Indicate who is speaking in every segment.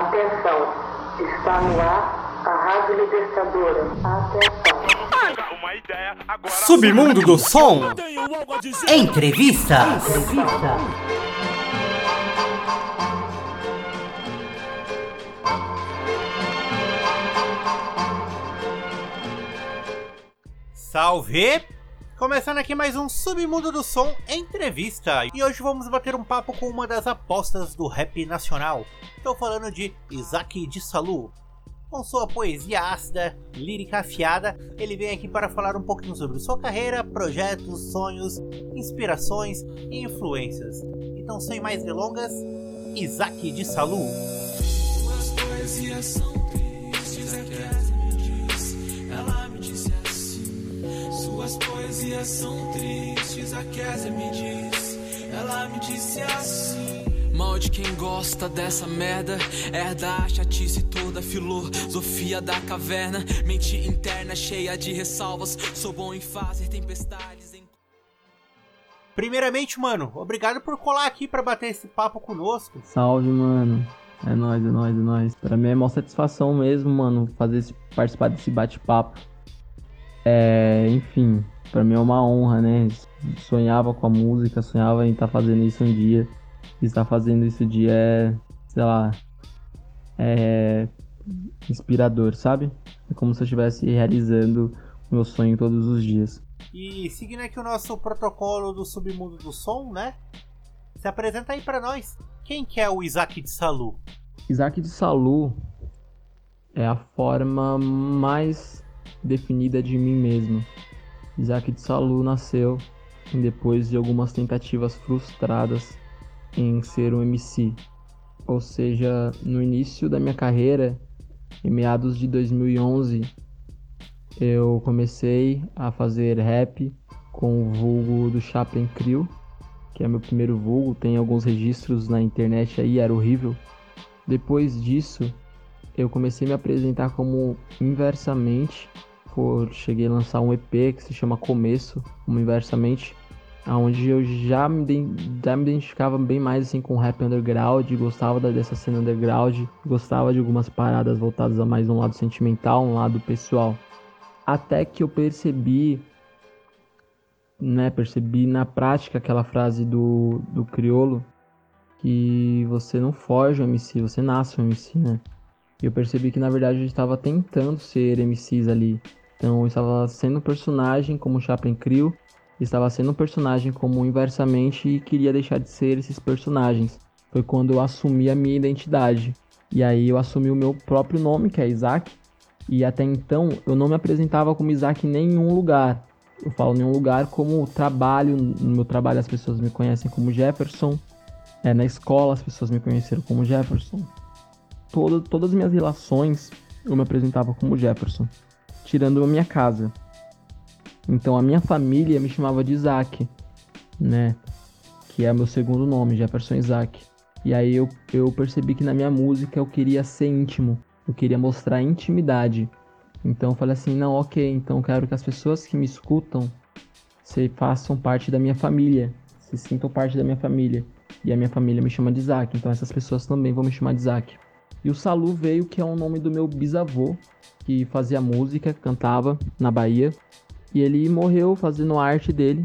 Speaker 1: Atenção, está no ar a Rádio Libertadora. Atenção.
Speaker 2: Submundo do Som. Entrevista. Entrevista. Salve! Começando aqui mais um Submundo do Som Entrevista. E hoje vamos bater um papo com uma das apostas do rap nacional. Estou falando de Isaac de Salu. Com sua poesia ácida, lírica afiada, ele vem aqui para falar um pouquinho sobre sua carreira, projetos, sonhos, inspirações e influências. Então, sem mais delongas, Isaac de Salu. Suas poesias são tristes, ela me disse. Suas poesias são tristes, a Kézia me disse, ela me disse assim. Mal de quem gosta dessa merda. Herda a chatice toda, filosofia da caverna. Mente interna cheia de ressalvas. Sou bom em fazer tempestades. Em... Primeiramente, mano, obrigado por colar aqui para bater esse papo conosco.
Speaker 3: Salve, mano. É nóis, é nóis, é nóis. Pra mim é uma satisfação mesmo, mano, fazer esse, participar desse bate-papo. É, enfim, pra mim é uma honra, né? Sonhava com a música, sonhava em estar tá fazendo isso um dia estar fazendo isso dia é, sei lá, é inspirador, sabe? É como se eu estivesse realizando o meu sonho todos os dias.
Speaker 2: E seguindo aqui o nosso protocolo do submundo do som, né? Se apresenta aí para nós. Quem que é o Isaac de Salu?
Speaker 3: Isaac de Salu é a forma mais definida de mim mesmo. Isaac de Salu nasceu depois de algumas tentativas frustradas em ser um MC. Ou seja, no início da minha carreira, em meados de 2011, eu comecei a fazer rap com o vulgo do Chaplin Crew, que é meu primeiro vulgo, tem alguns registros na internet aí, era horrível. Depois disso, eu comecei a me apresentar como inversamente, cheguei a lançar um EP que se chama Começo, como inversamente, onde eu já me, já me identificava bem mais assim com rap underground, gostava dessa cena underground, gostava de algumas paradas voltadas a mais um lado sentimental, um lado pessoal. Até que eu percebi, né, percebi na prática aquela frase do, do criolo, que você não foge um MC, você nasce um MC, né? E eu percebi que na verdade eu estava tentando ser MCs ali. Então estava sendo um personagem como Chaplin Crew, estava sendo um personagem como inversamente e queria deixar de ser esses personagens. Foi quando eu assumi a minha identidade. E aí eu assumi o meu próprio nome, que é Isaac. E até então eu não me apresentava como Isaac em nenhum lugar. Eu falo nenhum lugar como trabalho. No meu trabalho as pessoas me conhecem como Jefferson. É, na escola as pessoas me conheceram como Jefferson. Todo, todas as minhas relações eu me apresentava como Jefferson. Tirando a minha casa. Então a minha família me chamava de Isaac, né? Que é meu segundo nome, Jefferson Isaac. E aí eu, eu percebi que na minha música eu queria ser íntimo, eu queria mostrar intimidade. Então eu falei assim, não, ok, então quero que as pessoas que me escutam se façam parte da minha família, se sintam parte da minha família. E a minha família me chama de Isaac, então essas pessoas também vão me chamar de Isaac. E o Salu veio, que é o nome do meu bisavô, que fazia música, cantava na Bahia. E ele morreu fazendo arte dele.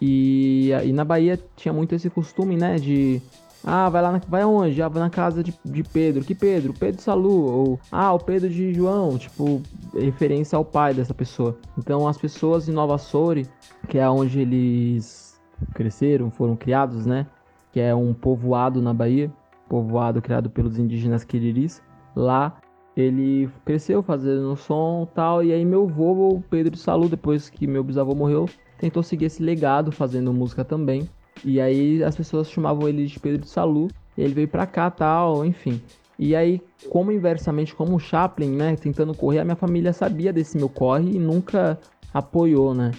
Speaker 3: E, e na Bahia tinha muito esse costume, né? De. Ah, vai lá, na, vai aonde? Ah, vai na casa de, de Pedro. Que Pedro? Pedro Salu. Ou, ah, o Pedro de João. Tipo, referência ao pai dessa pessoa. Então, as pessoas em Nova Soure, que é onde eles cresceram, foram criados, né? Que é um povoado na Bahia. Povoado criado pelos indígenas Quiriris. Lá ele cresceu fazendo som tal, e aí meu avô, Pedro de Salu, depois que meu bisavô morreu, tentou seguir esse legado fazendo música também. E aí as pessoas chamavam ele de Pedro de Salu, ele veio pra cá tal, enfim. E aí, como inversamente, como o Chaplin, né, tentando correr, a minha família sabia desse meu corre e nunca apoiou, né?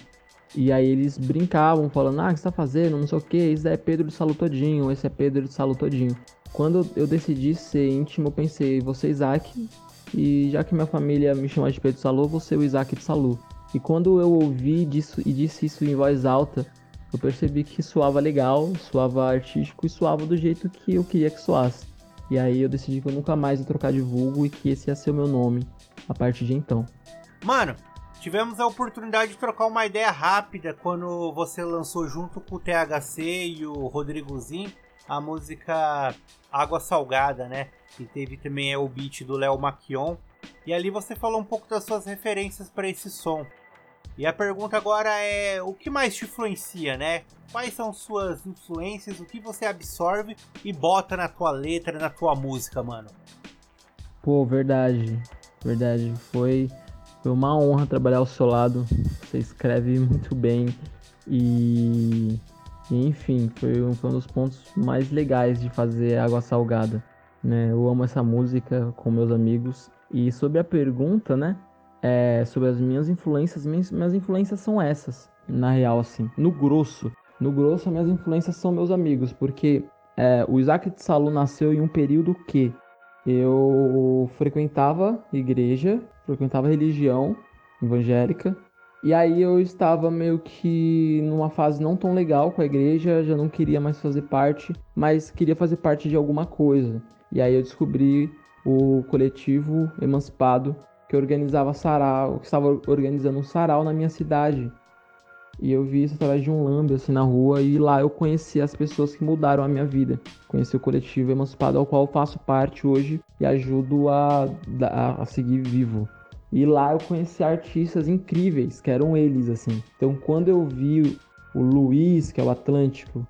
Speaker 3: E aí eles brincavam, falando, ah, o que você tá fazendo, não sei o que, esse é Pedro de Salu todinho, esse é Pedro de Salu todinho. Quando eu decidi ser íntimo, eu pensei, você Isaac, e já que minha família me chama de Pedro Salu, ser o Isaac de Salu. E quando eu ouvi disso e disse isso em voz alta, eu percebi que soava legal, soava artístico e soava do jeito que eu queria que soasse. E aí eu decidi que eu nunca mais ia trocar de vulgo e que esse ia ser o meu nome a partir de então.
Speaker 2: Mano, tivemos a oportunidade de trocar uma ideia rápida quando você lançou junto com o THC e o Rodrigozinho a música Água Salgada, né? E teve também é, o beat do Léo Maquion. E ali você falou um pouco das suas referências para esse som. E a pergunta agora é: o que mais te influencia, né? Quais são suas influências? O que você absorve e bota na tua letra, na tua música, mano?
Speaker 3: Pô, verdade. Verdade. Foi, foi uma honra trabalhar ao seu lado. Você escreve muito bem. E, enfim, foi um, foi um dos pontos mais legais de fazer Água Salgada. Né? Eu amo essa música com meus amigos. E sobre a pergunta, né? É, sobre as minhas influências, minhas, minhas influências são essas, na real, assim. No grosso, no grosso, as minhas influências são meus amigos, porque é, o Isaac de Salu nasceu em um período que eu frequentava igreja, frequentava religião evangélica, e aí eu estava meio que numa fase não tão legal com a igreja, já não queria mais fazer parte, mas queria fazer parte de alguma coisa. E aí eu descobri o coletivo Emancipado que organizava sarau, que estava organizando um sarau na minha cidade. E eu vi isso através de um lambe assim na rua e lá eu conheci as pessoas que mudaram a minha vida. Conheci o coletivo Emancipado ao qual faço parte hoje e ajudo a, a, a seguir vivo. E lá eu conheci artistas incríveis, que eram eles assim. Então quando eu vi o Luiz, que é o Atlântico,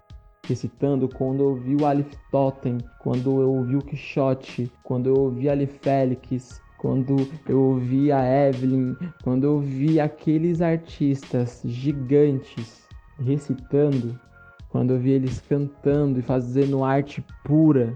Speaker 3: recitando, quando eu vi o Alif Totem, quando eu ouvi o Quixote, quando eu ouvi Ali Félix, quando eu ouvi a Evelyn, quando eu vi aqueles artistas gigantes recitando, quando eu vi eles cantando e fazendo arte pura,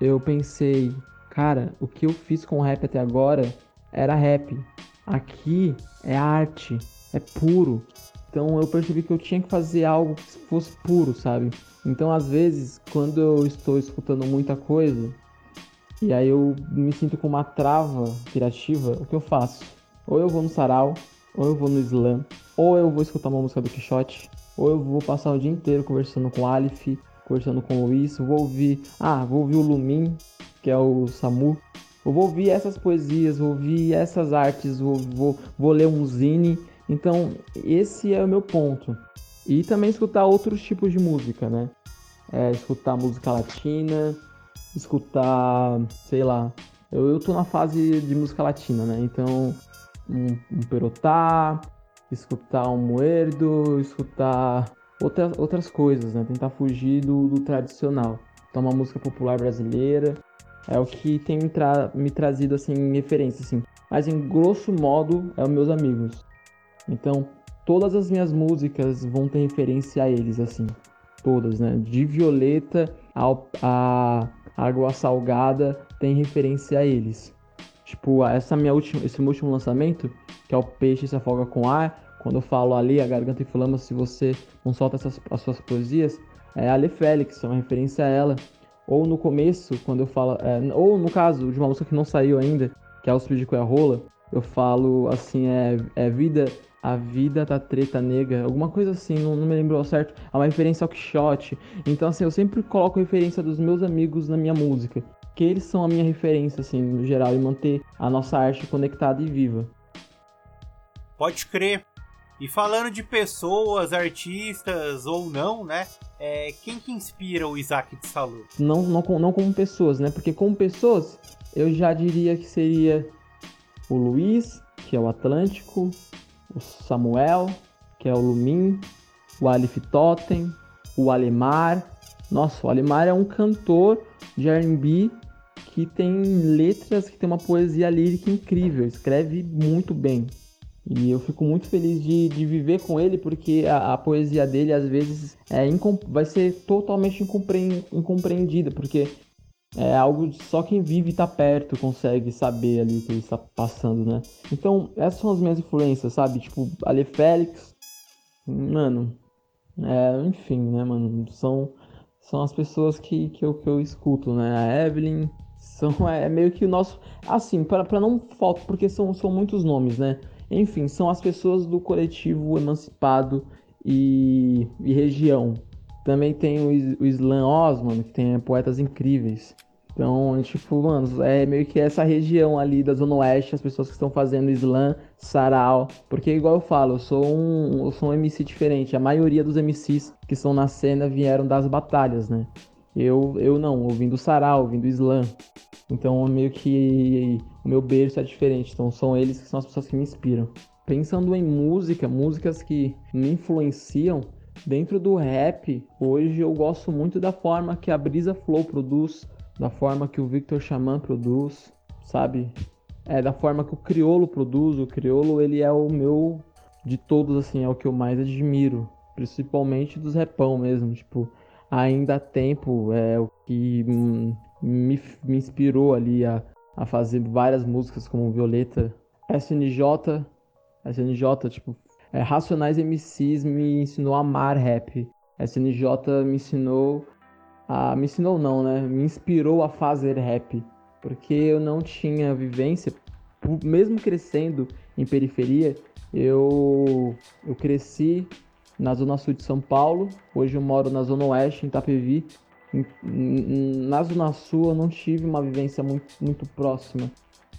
Speaker 3: eu pensei, cara, o que eu fiz com o rap até agora era rap. Aqui é arte, é puro. Então eu percebi que eu tinha que fazer algo que fosse puro, sabe? Então às vezes, quando eu estou escutando muita coisa, e aí eu me sinto com uma trava criativa, o que eu faço? Ou eu vou no sarau, ou eu vou no slam, ou eu vou escutar uma música do Quixote, ou eu vou passar o dia inteiro conversando com o Alif, conversando com o Luiz, vou ouvir, ah, vou ouvir o Lumin, que é o Samu, eu vou ouvir essas poesias, vou ouvir essas artes, vou, vou, vou ler um zine. Então, esse é o meu ponto. E também escutar outros tipos de música, né? É, escutar música latina, escutar, sei lá, eu, eu tô na fase de música latina, né? Então, um, um perotá, escutar um muerdo, escutar outra, outras coisas, né? Tentar fugir do, do tradicional. Então, uma música popular brasileira é o que tem me, tra me trazido, assim, referência, assim. Mas, em grosso modo, é os meus amigos. Então, todas as minhas músicas vão ter referência a eles, assim. Todas, né? De Violeta ao, a Água Salgada tem referência a eles. Tipo, essa minha última, esse meu último lançamento, que é o Peixe se afoga com ar, quando eu falo ali, a garganta inflama se você não solta essas, as suas poesias, é a Ale Félix, é uma referência a ela. Ou no começo, quando eu falo. É, ou no caso de uma música que não saiu ainda, que é o Speed com a Rola, eu falo assim, é, é vida a Vida da Treta Negra, alguma coisa assim, não, não me lembro ao certo. É uma referência ao Quixote. Então, assim, eu sempre coloco referência dos meus amigos na minha música. Que eles são a minha referência, assim, no geral, e manter a nossa arte conectada e viva.
Speaker 2: Pode crer. E falando de pessoas, artistas ou não, né? É, quem que inspira o Isaac de Salu?
Speaker 3: Não, não, não como pessoas, né? Porque como pessoas, eu já diria que seria o Luiz, que é o Atlântico, o Samuel, que é o Lumin, o Alif Totem, o Alemar. Nossa, o Alemar é um cantor de R&B que tem letras, que tem uma poesia lírica incrível, escreve muito bem. E eu fico muito feliz de, de viver com ele, porque a, a poesia dele às vezes é vai ser totalmente incompreendida, porque é algo que só quem vive e tá perto consegue saber ali o que ele está passando, né? Então, essas são as minhas influências, sabe? Tipo, Ale Félix, mano, é, enfim, né, mano? São, são as pessoas que, que, eu, que eu escuto, né? A Evelyn, são, é, é meio que o nosso. Assim, para não faltar, porque são, são muitos nomes, né? Enfim, são as pessoas do coletivo emancipado e, e região, também tem o, o Osman, que tem poetas incríveis. Então, tipo, mano, é meio que essa região ali da Zona Oeste, as pessoas que estão fazendo slam, sarau. Porque, igual eu falo, eu sou um, eu sou um MC diferente. A maioria dos MCs que estão na cena vieram das batalhas, né? Eu, eu não, ouvindo sarau, ouvindo slam. Então, meio que o meu berço é diferente. Então, são eles que são as pessoas que me inspiram. Pensando em música, músicas que me influenciam, dentro do rap, hoje eu gosto muito da forma que a Brisa Flow produz da forma que o Victor Xamã produz, sabe? É da forma que o Criolo produz. O Criolo, ele é o meu de todos assim, é o que eu mais admiro, principalmente dos repão mesmo, tipo, ainda há tempo é o que me, me inspirou ali a, a fazer várias músicas como Violeta, SNJ, SNJ, tipo, é, Racionais MCs me ensinou a amar rap. SNJ me ensinou a, me ensinou não, né? Me inspirou a fazer rap, porque eu não tinha vivência, mesmo crescendo em periferia, eu eu cresci na zona sul de São Paulo, hoje eu moro na zona oeste, em Itapevi. Na zona sul eu não tive uma vivência muito, muito próxima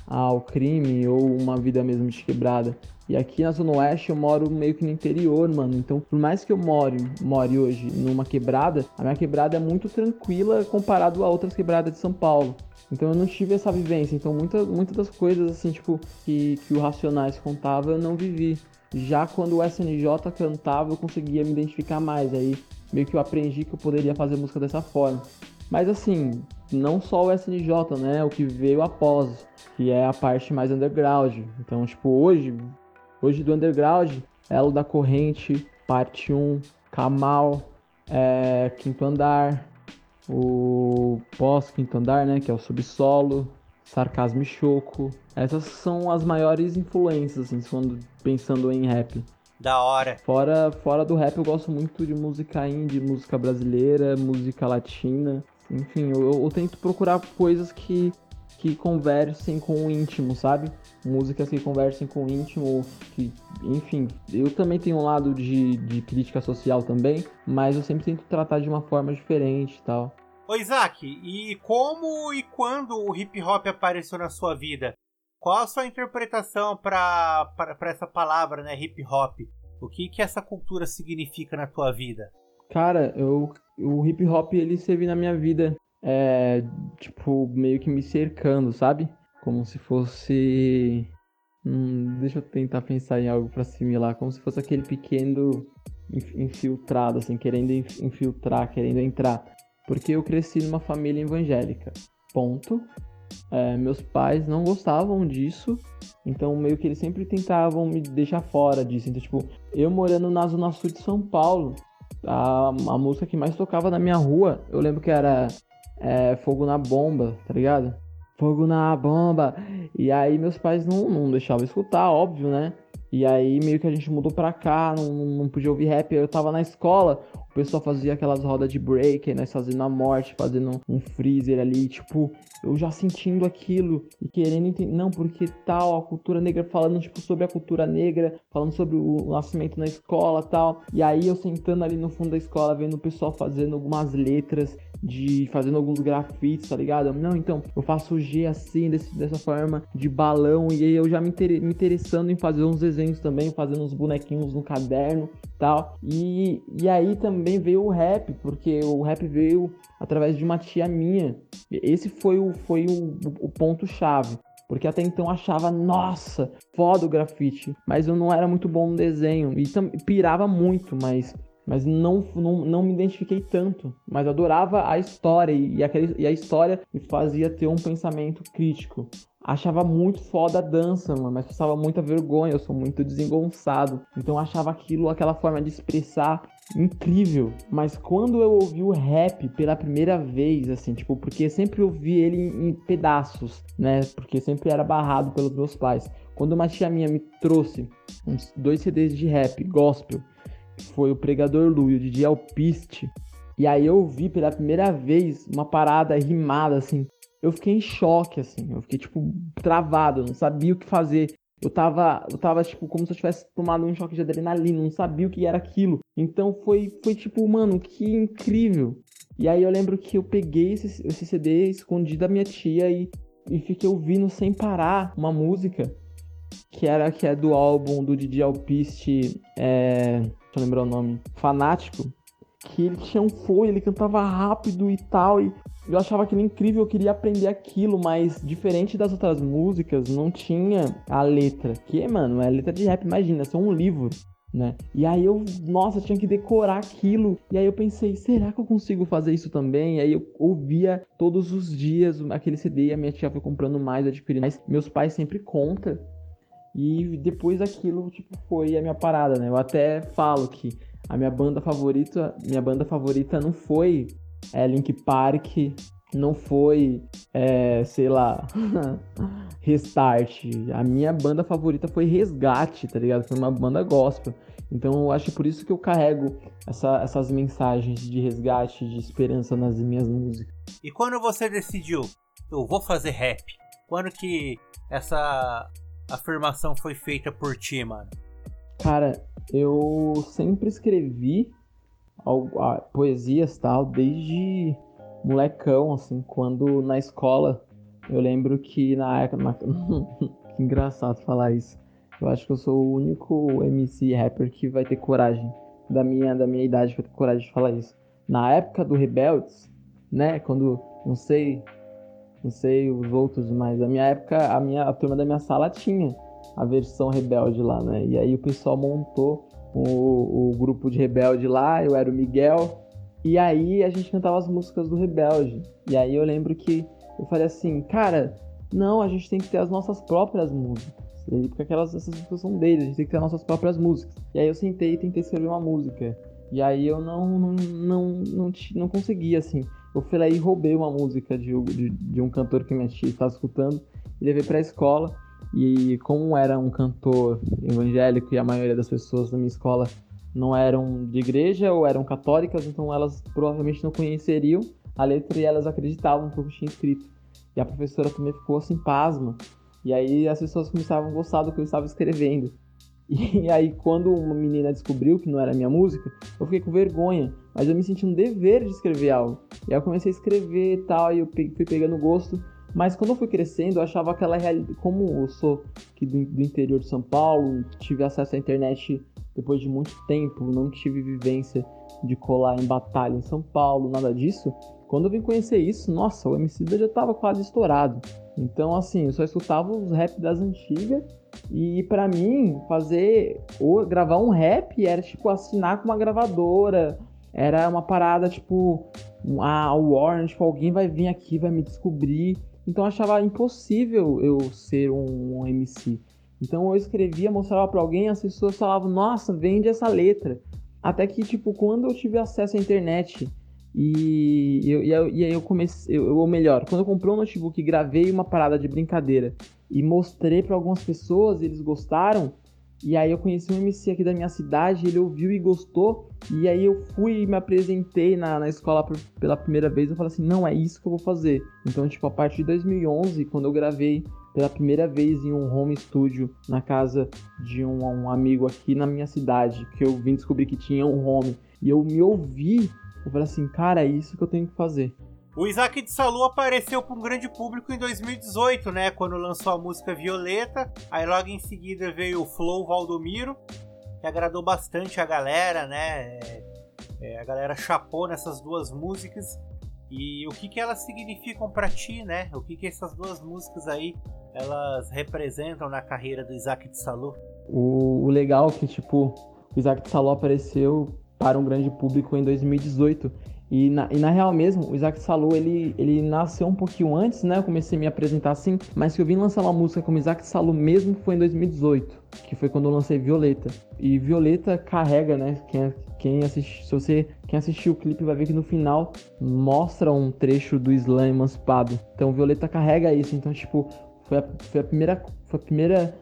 Speaker 3: ao crime ou uma vida mesmo de quebrada. E aqui na Zona Oeste eu moro meio que no interior, mano. Então, por mais que eu more, more hoje numa quebrada, a minha quebrada é muito tranquila comparado a outras quebradas de São Paulo. Então eu não tive essa vivência. Então muitas muita das coisas assim, tipo, que, que o Racionais contava, eu não vivi. Já quando o SNJ cantava, eu conseguia me identificar mais. Aí meio que eu aprendi que eu poderia fazer música dessa forma. Mas assim, não só o SNJ, né? O que veio após, que é a parte mais underground. Então, tipo, hoje, hoje do underground, Elo da Corrente, parte 1, Kamal, é, Quinto Andar, o pós-Quinto Andar, né? Que é o Subsolo, Sarcasmo e Choco. Essas são as maiores influências, assim, pensando em rap.
Speaker 2: Da hora.
Speaker 3: Fora, fora do rap, eu gosto muito de música indie, música brasileira, música latina. Enfim, eu, eu tento procurar coisas que, que conversem com o íntimo, sabe? Músicas que conversem com o íntimo, que, enfim, eu também tenho um lado de, de crítica social também, mas eu sempre tento tratar de uma forma diferente e tal.
Speaker 2: Ô Isaac, e como e quando o hip hop apareceu na sua vida? Qual a sua interpretação para essa palavra, né, hip hop? O que que essa cultura significa na tua vida?
Speaker 3: Cara, eu, o hip hop ele esteve na minha vida, é, tipo, meio que me cercando, sabe? Como se fosse. Hum, deixa eu tentar pensar em algo para assimilar. Como se fosse aquele pequeno infiltrado, assim, querendo infiltrar, querendo entrar. Porque eu cresci numa família evangélica. Ponto. É, meus pais não gostavam disso, então meio que eles sempre tentavam me deixar fora disso. Então, tipo, eu morando na zona sul de São Paulo, a, a música que mais tocava na minha rua, eu lembro que era é, Fogo na Bomba, tá ligado? Fogo na bomba. E aí meus pais não, não deixavam escutar, óbvio, né? E aí meio que a gente mudou pra cá, não, não podia ouvir rap. Eu tava na escola, o pessoal fazia aquelas rodas de break, nós fazendo a morte, fazendo um freezer ali, tipo, eu já sentindo aquilo e querendo entender, não, porque tal, a cultura negra, falando, tipo, sobre a cultura negra, falando sobre o nascimento na escola tal. E aí eu sentando ali no fundo da escola, vendo o pessoal fazendo algumas letras, de fazendo alguns grafites, tá ligado? Não, então, eu faço G assim, desse, dessa forma, de balão, e aí eu já me, inter, me interessando em fazer uns desenhos também, fazendo uns bonequinhos no caderno tal. E, e aí também veio o rap, porque o rap veio através de uma tia minha. Esse foi o, foi o, o ponto-chave. Porque até então achava, nossa, foda o grafite. Mas eu não era muito bom no desenho. E pirava muito, mas mas não, não, não me identifiquei tanto. Mas adorava a história e, aquele, e a história me fazia ter um pensamento crítico. Achava muito foda a dança, mano, mas passava muita vergonha, eu sou muito desengonçado. Então achava aquilo, aquela forma de expressar incrível. Mas quando eu ouvi o rap pela primeira vez, assim, tipo, porque sempre ouvi ele em, em pedaços, né? Porque sempre era barrado pelos meus pais. Quando uma tia minha me trouxe uns dois CDs de rap, gospel, foi o Pregador Lu e o DJ Alpiste. E aí eu vi pela primeira vez uma parada rimada, assim. Eu fiquei em choque, assim. Eu fiquei, tipo, travado, eu não sabia o que fazer. Eu tava, eu tava, tipo, como se eu tivesse tomado um choque de adrenalina, não sabia o que era aquilo. Então foi, foi tipo, mano, que incrível. E aí eu lembro que eu peguei esse, esse CD escondido da minha tia e, e fiquei ouvindo sem parar uma música que era que é do álbum do Didi Alpiste, é, deixa eu lembrar o nome, Fanático, que ele tinha um flow, ele cantava rápido e tal, e eu achava aquilo incrível, eu queria aprender aquilo, mas diferente das outras músicas, não tinha a letra. Que, mano, é letra de rap, imagina, é só um livro, né? E aí eu, nossa, tinha que decorar aquilo. E aí eu pensei, será que eu consigo fazer isso também? E aí eu ouvia todos os dias aquele CD a minha tia foi comprando mais, adquirindo mais. Meus pais sempre contam. E depois aquilo, tipo, foi a minha parada, né? Eu até falo que a minha banda favorita, minha banda favorita não foi é, Link Park, não foi, é, sei lá, Restart. A minha banda favorita foi Resgate, tá ligado? Foi uma banda gospel. Então eu acho por isso que eu carrego essa, essas mensagens de resgate, de esperança nas minhas músicas.
Speaker 2: E quando você decidiu, eu vou fazer rap? Quando que essa afirmação foi feita por ti, mano?
Speaker 3: Cara, eu sempre escrevi poesias tal, desde molecão, assim, quando na escola eu lembro que na época. que engraçado falar isso. Eu acho que eu sou o único MC rapper que vai ter coragem da minha, da minha idade vai ter coragem de falar isso. Na época do Rebeldes, né? Quando não sei, não sei os outros, mas a minha época, a minha a turma da minha sala tinha a versão rebelde lá, né? E aí o pessoal montou o, o grupo de rebelde lá, eu era o Miguel, e aí a gente cantava as músicas do Rebelde. E aí eu lembro que eu falei assim, cara, não, a gente tem que ter as nossas próprias músicas. Porque aquelas essas músicas são deles, a gente tem que ter as nossas próprias músicas. E aí eu sentei e tentei escrever uma música. E aí eu não, não, não, não, não consegui, assim. Eu fui lá e roubei uma música de, de, de um cantor que minha tia estava escutando e levei pra escola. E como era um cantor evangélico e a maioria das pessoas da minha escola não eram de igreja ou eram católicas, então elas provavelmente não conheceriam a letra e elas acreditavam que eu tinha escrito. E a professora também ficou assim, pasma. E aí as pessoas começavam a gostar do que eu estava escrevendo. E aí quando uma menina descobriu que não era minha música, eu fiquei com vergonha. Mas eu me senti um dever de escrever algo. E aí eu comecei a escrever e tal, e eu fui pegando gosto. Mas quando eu fui crescendo, eu achava aquela realidade. Como eu sou aqui do, do, interior de São Paulo, tive acesso à internet depois de muito tempo, não tive vivência de colar em batalha em São Paulo, nada disso. Quando eu vim conhecer isso, nossa, o MC já tava quase estourado. Então, assim, eu só escutava os rap das antigas. E para mim, fazer ou gravar um rap era tipo assinar com uma gravadora. Era uma parada tipo, ah, o Warner, tipo, alguém vai vir aqui, vai me descobrir. Então eu achava impossível eu ser um, um MC. Então eu escrevia, mostrava para alguém, as pessoas falavam, nossa, vende essa letra. Até que, tipo, quando eu tive acesso à internet e, eu, e, aí eu comecei, ou melhor, quando eu comprei um notebook e gravei uma parada de brincadeira e mostrei para algumas pessoas, eles gostaram, e aí eu conheci um MC aqui da minha cidade, ele ouviu e gostou. E aí eu fui e me apresentei na, na escola por, pela primeira vez. Eu falei assim, não, é isso que eu vou fazer. Então, tipo, a partir de 2011, quando eu gravei pela primeira vez em um home studio na casa de um, um amigo aqui na minha cidade, que eu vim descobrir que tinha um home, e eu me ouvi, eu falei assim, cara, é isso que eu tenho que fazer.
Speaker 2: O Isaac de Salu apareceu para um grande público em 2018, né? Quando lançou a música Violeta. Aí logo em seguida veio o Flow Valdomiro, que agradou bastante a galera, né? É, é, a galera chapou nessas duas músicas. E o que, que elas significam para ti, né? O que, que essas duas músicas aí elas representam na carreira do Isaac de Salu?
Speaker 3: O, o legal é que, tipo, o Isaac de Salu apareceu para um grande público em 2018 e na, e na real mesmo, o Isaac Salu, ele, ele nasceu um pouquinho antes, né? Eu comecei a me apresentar assim, mas que eu vim lançar uma música como Isaac Salu mesmo foi em 2018, que foi quando eu lancei Violeta. E Violeta carrega, né? Quem, quem assiste, se você quem assistiu o clipe vai ver que no final mostra um trecho do Slam emancipado. Então Violeta carrega isso, então tipo, foi a, foi a primeira foi a primeira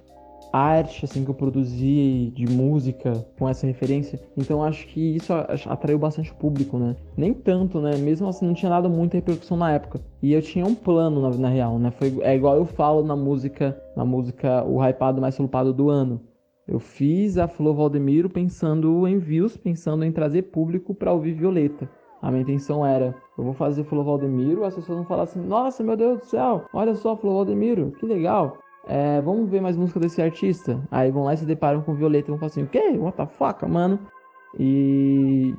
Speaker 3: arte assim que eu produzi de música com essa referência. Então acho que isso atraiu bastante o público, né? Nem tanto, né? Mesmo assim não tinha nada muita repercussão na época. E eu tinha um plano na, na real, né? Foi é igual eu falo na música, na música o hypado mais flopado do ano. Eu fiz a Flor Valdemiro pensando em views, pensando em trazer público para ouvir Violeta. A minha intenção era, eu vou fazer Flor Valdemiro, as pessoas vão falar assim, nossa, meu Deus do céu, olha só, Flor Valdemiro, que legal. É, vamos ver mais música desse artista. Aí vão lá e se deparam com Violeta e vão falar assim, o quê? What the fuck, mano? E,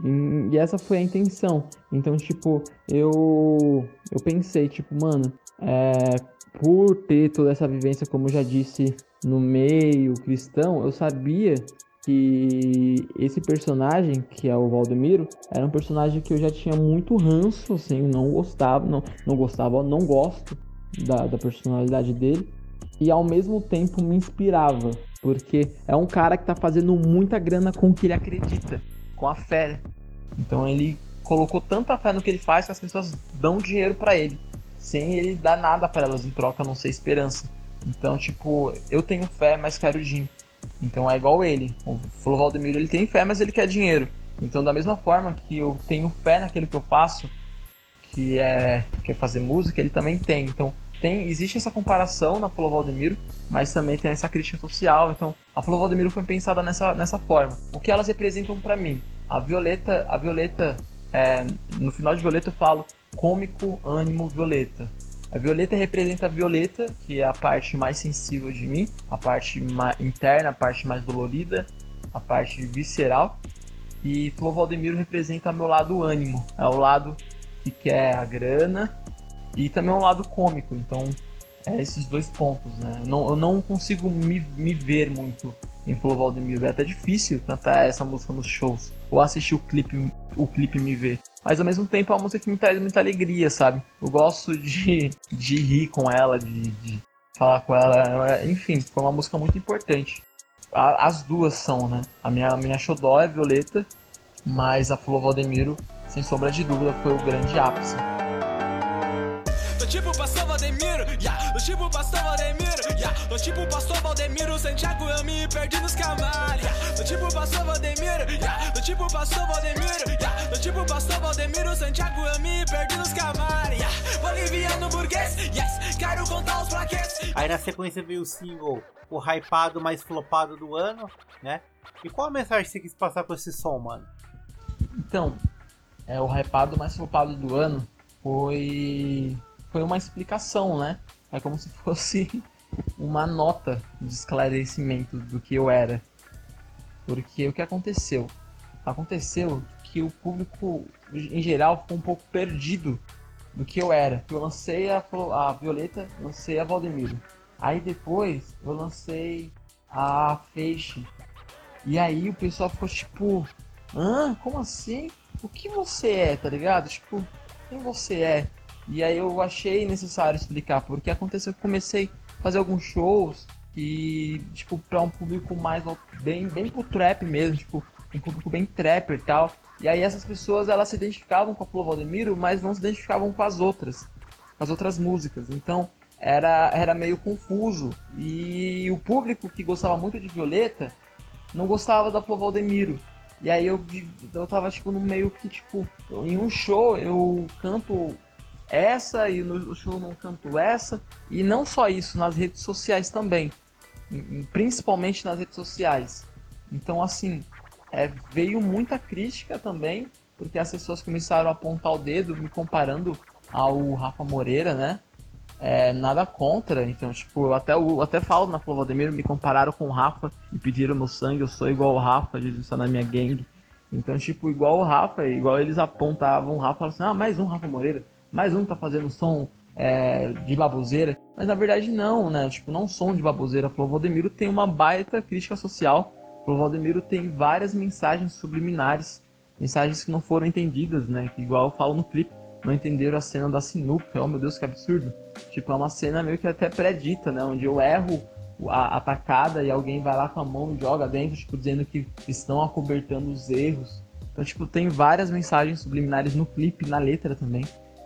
Speaker 3: e, essa foi a intenção. Então, tipo, eu eu pensei, tipo, mano, é, por ter toda essa vivência, como eu já disse, no meio cristão, eu sabia que esse personagem, que é o Valdemiro, era um personagem que eu já tinha muito ranço, assim, não gostava, não, não gostava, não gosto da, da personalidade dele, e ao mesmo tempo me inspirava, porque é um cara que tá fazendo muita grana com o que ele acredita, com a fé. Então ele colocou tanta fé no que ele faz que as pessoas dão dinheiro para ele, sem ele dar nada para elas em troca, a não ser esperança. Então, tipo, eu tenho fé, mas quero dinheiro. Então é igual ele. O Flo Valdemiro ele tem fé, mas ele quer dinheiro. Então da mesma forma que eu tenho fé naquilo que eu faço, que é, que é fazer música, ele também tem. Então tem, existe essa comparação na Flo Valdemiro, mas também tem essa crítica social. Então a Flo Valdemiro foi pensada nessa, nessa forma. O que elas representam para mim? A Violeta, a Violeta, é, no final de Violeta eu falo cômico, ânimo, Violeta. A violeta representa a violeta, que é a parte mais sensível de mim, a parte interna, a parte mais dolorida, a parte visceral. E Flor Valdemiro representa meu lado ânimo, é o lado que quer a grana e também é um lado cômico. Então, é esses dois pontos, né? Não, eu não consigo me, me ver muito em Flor Valdemiro. É até difícil cantar essa música nos shows ou assistir o clipe, o clipe me ver. Mas ao mesmo tempo é uma música que me traz muita alegria, sabe? Eu gosto de, de rir com ela, de, de falar com ela. Enfim, foi uma música muito importante. As duas são, né? A minha, a minha xodó é Violeta, mas a Flor Valdemiro, sem sombra de dúvida, foi o grande ápice. Tipo pastor Valdemiro, yeah. Tô tipo pastor Valdemiro, yeah. Tô tipo pastor Valdemiro, Santiago, eu me perdi nos camares. Yeah. Tô tipo pastor Valdemiro, yeah. Tô tipo pastor Valdemiro, yeah. Tô tipo pastor Valdemiro, Santiago, eu me perdi nos camares. Yeah. Boliviano burguês, yes. Quero contar os plaquetes.
Speaker 2: Aí na sequência veio o single, o hypado mais flopado do ano, né? E qual a mensagem você quis passar com esse som, mano?
Speaker 3: Então, é, o hypado mais flopado do ano foi foi uma explicação, né? É como se fosse uma nota de esclarecimento do que eu era. Porque o que aconteceu? Aconteceu que o público, em geral, ficou um pouco perdido do que eu era. Eu lancei a, a Violeta, lancei a Valdemiro. Aí depois eu lancei a Feixe. E aí o pessoal ficou tipo, hã? Como assim? O que você é, tá ligado? Tipo, quem você é? E aí eu achei necessário explicar, porque aconteceu que comecei a fazer alguns shows e, tipo, pra um público mais bem, bem pro trap mesmo, tipo, um público bem trapper e tal. E aí essas pessoas, elas se identificavam com a Flor Valdemiro, mas não se identificavam com as outras, com as outras músicas. Então, era, era meio confuso. E o público que gostava muito de Violeta não gostava da Flor Valdemiro. E aí eu, eu tava, tipo, no meio que, tipo, em um show eu canto essa e no show não canto essa. E não só isso, nas redes sociais também. Principalmente nas redes sociais. Então, assim, é, veio muita crítica também, porque as pessoas começaram a apontar o dedo, me comparando ao Rafa Moreira, né? É, nada contra, então, tipo, até, eu até falo na Flor Valdemiro, me compararam com o Rafa e pediram meu sangue, eu sou igual o Rafa, Jesus está na minha gangue. Então, tipo, igual o Rafa, igual eles apontavam o Rafa, falavam assim, ah, mais um Rafa Moreira mais um tá fazendo som é, de baboseira. Mas na verdade não, né? Tipo, não som de baboseira. O Valdemiro tem uma baita crítica social. O Valdemiro tem várias mensagens subliminares, mensagens que não foram entendidas, né? Que igual eu falo no clipe, não entenderam a cena da sinuca. Oh meu Deus, que absurdo. Tipo, é uma cena meio que até predita, né? Onde eu erro a atacada e alguém vai lá com a mão e joga dentro, tipo, dizendo que estão acobertando os erros. Então, tipo, tem várias mensagens subliminares no clipe, na letra também.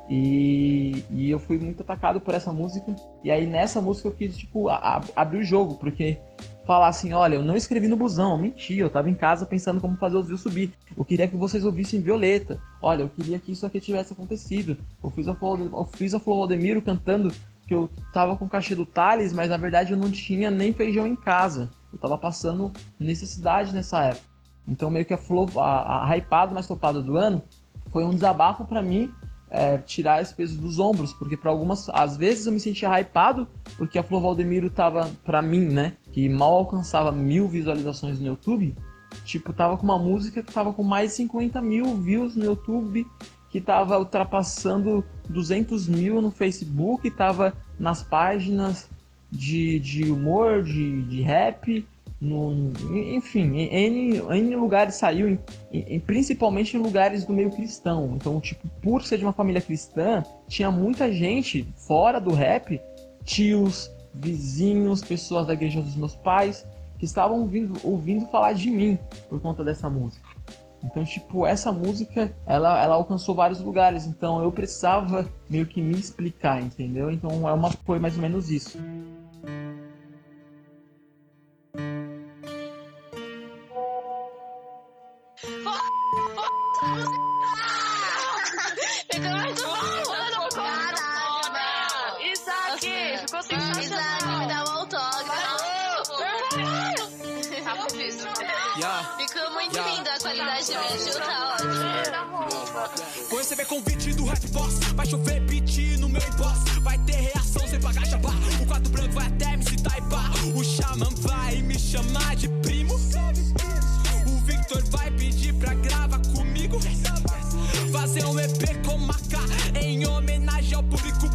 Speaker 3: E, e eu fui muito atacado por essa música. E aí nessa música eu quis, tipo, a, a, abrir o jogo, porque falar assim, olha, eu não escrevi no busão, eu menti, eu tava em casa pensando como fazer os views subir. Eu queria que vocês ouvissem Violeta. Olha, eu queria que isso aqui tivesse acontecido. Eu fiz a Flor, eu fiz a Flor Valdemiro cantando que eu tava com o cachê do Thales, mas na verdade eu não tinha nem feijão em casa. Eu tava passando necessidade nessa época. Então meio que a Flor, a, a hypada mais topada do ano foi um desabafo para mim é, tirar esse peso dos ombros, porque para algumas, às vezes eu me sentia hypado, porque a Flor Valdemiro tava, para mim, né, que mal alcançava mil visualizações no YouTube, tipo, tava com uma música que tava com mais de 50 mil views no YouTube, que tava ultrapassando 200 mil no Facebook, tava nas páginas de, de humor, de, de rap, no, enfim, em N, lugares saiu, em, em, principalmente em lugares do meio cristão. Então, tipo, por ser de uma família cristã, tinha muita gente fora do rap, tios, vizinhos, pessoas da igreja dos meus pais, que estavam ouvindo, ouvindo falar de mim por conta dessa música. Então, tipo, essa música, ela, ela alcançou vários lugares, então eu precisava meio que me explicar, entendeu? Então, é uma, foi mais ou menos isso.
Speaker 4: Vai chover beat no meu imposto. Vai ter reação sem pagar jabá. O quadro branco vai até me citar e pá. O Xamã vai me chamar de primo. O Victor vai pedir pra gravar comigo. Fazer um EP com maca em homenagem ao público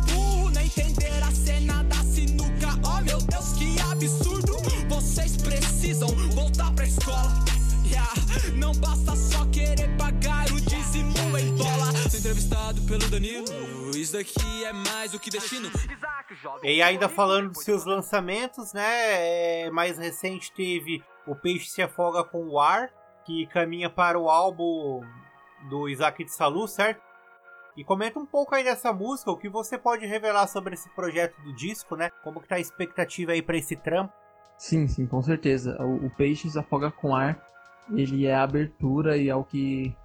Speaker 4: Isso daqui é mais do que destino.
Speaker 2: E ainda falando dos seus lançamentos, né? É, mais recente teve O Peixe se Afoga com o Ar, que caminha para o álbum do Isaac de Salu, certo? E comenta um pouco aí dessa música, o que você pode revelar sobre esse projeto do disco, né? Como que tá a expectativa aí para esse trampo?
Speaker 3: Sim, sim, com certeza. O, o Peixe se Afoga com Ar ele é a abertura e é o que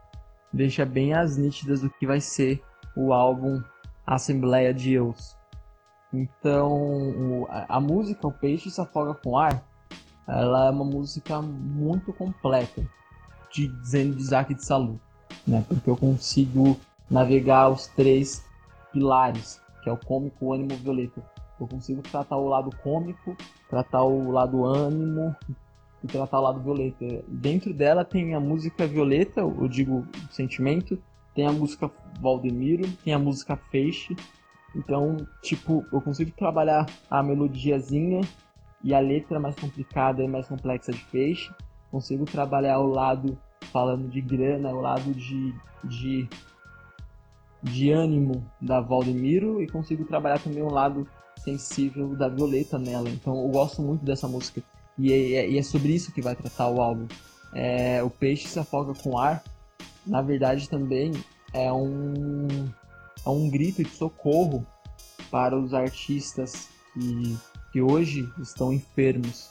Speaker 3: deixa bem as nítidas do que vai ser o álbum Assembleia de Deus. Então, a, a música O Peixe se Afoga com Ar, ela é uma música muito completa, de, dizendo de Isaac de Salu, né? Porque eu consigo navegar os três pilares, que é o cômico, o ânimo violeta. Eu consigo tratar o lado cômico, tratar o lado ânimo e tratar o lado violeta. Dentro dela tem a música violeta, eu digo sentimento, tem a música Valdemiro, tem a música Feixe. Então, tipo, eu consigo trabalhar a melodiazinha e a letra mais complicada e mais complexa de Feixe. Consigo trabalhar o lado falando de grana, o lado de, de, de ânimo da Valdemiro e consigo trabalhar também o lado sensível da Violeta nela. Então eu gosto muito dessa música. E é, e é sobre isso que vai tratar o álbum. É, o peixe se afoga com ar, na verdade também é um, é um grito de socorro para os artistas que, que hoje estão enfermos.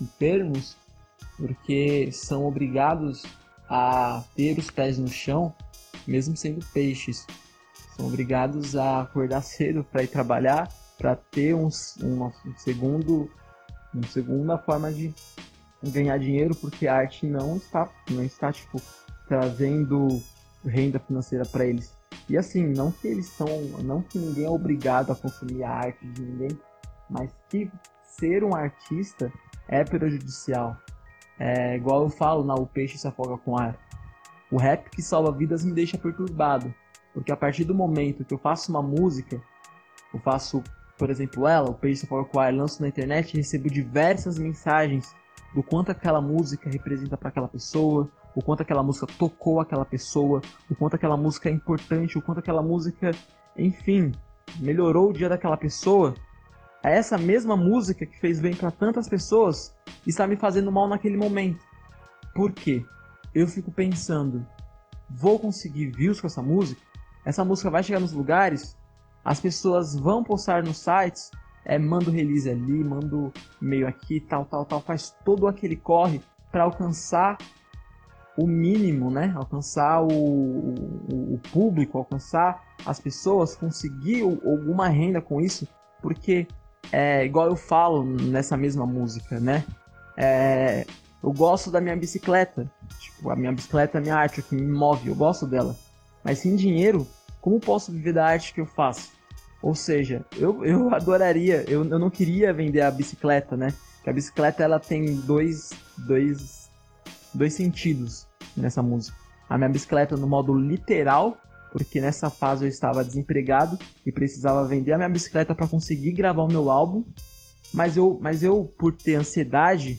Speaker 3: Enfermos porque são obrigados a ter os pés no chão, mesmo sendo peixes. São obrigados a acordar cedo para ir trabalhar, para ter um, um, um segundo uma segunda forma de ganhar dinheiro, porque a arte não está, não está tipo, trazendo renda financeira para eles. E assim, não que eles são, não que ninguém é obrigado a consumir a arte de ninguém, mas que ser um artista é prejudicial. É igual eu falo na O Peixe se afoga com ar. O rap que salva vidas me deixa perturbado, porque a partir do momento que eu faço uma música, eu faço por exemplo, ela, o Peixe for Choir, lanço na internet e recebo diversas mensagens do quanto aquela música representa para aquela pessoa, o quanto aquela música tocou aquela pessoa, o quanto aquela música é importante, o quanto aquela música, enfim, melhorou o dia daquela pessoa. É essa mesma música que fez bem para tantas pessoas está me fazendo mal naquele momento. Por quê? Eu fico pensando, vou conseguir views com essa música? Essa música vai chegar nos lugares? as pessoas vão postar nos sites, é, manda o release ali, manda o e-mail aqui, tal, tal, tal, faz todo aquele corre para alcançar o mínimo, né? Alcançar o, o, o, público, alcançar as pessoas, conseguir alguma renda com isso, porque é igual eu falo nessa mesma música, né? É, eu gosto da minha bicicleta, tipo, a minha bicicleta é minha arte, o que me move, eu gosto dela. Mas sem dinheiro, como posso viver da arte que eu faço? Ou seja, eu, eu adoraria, eu, eu não queria vender a bicicleta, né? Porque a bicicleta ela tem dois, dois, dois sentidos nessa música. A minha bicicleta no modo literal, porque nessa fase eu estava desempregado e precisava vender a minha bicicleta para conseguir gravar o meu álbum. Mas eu, mas eu, por ter ansiedade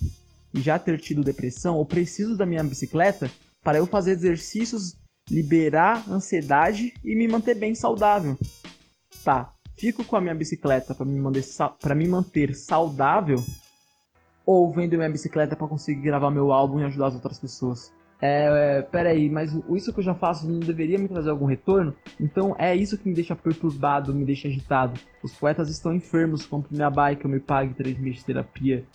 Speaker 3: e já ter tido depressão, eu preciso da minha bicicleta para eu fazer exercícios, liberar ansiedade e me manter bem saudável. Tá, fico com a minha bicicleta para me, manter, me manter saudável ou vendo minha bicicleta para conseguir gravar meu álbum e ajudar as outras pessoas? É, é, peraí, mas isso que eu já faço não deveria me trazer algum retorno? Então é isso que me deixa perturbado, me deixa agitado. Os poetas estão enfermos, compre minha bike, eu me pague três meses de terapia.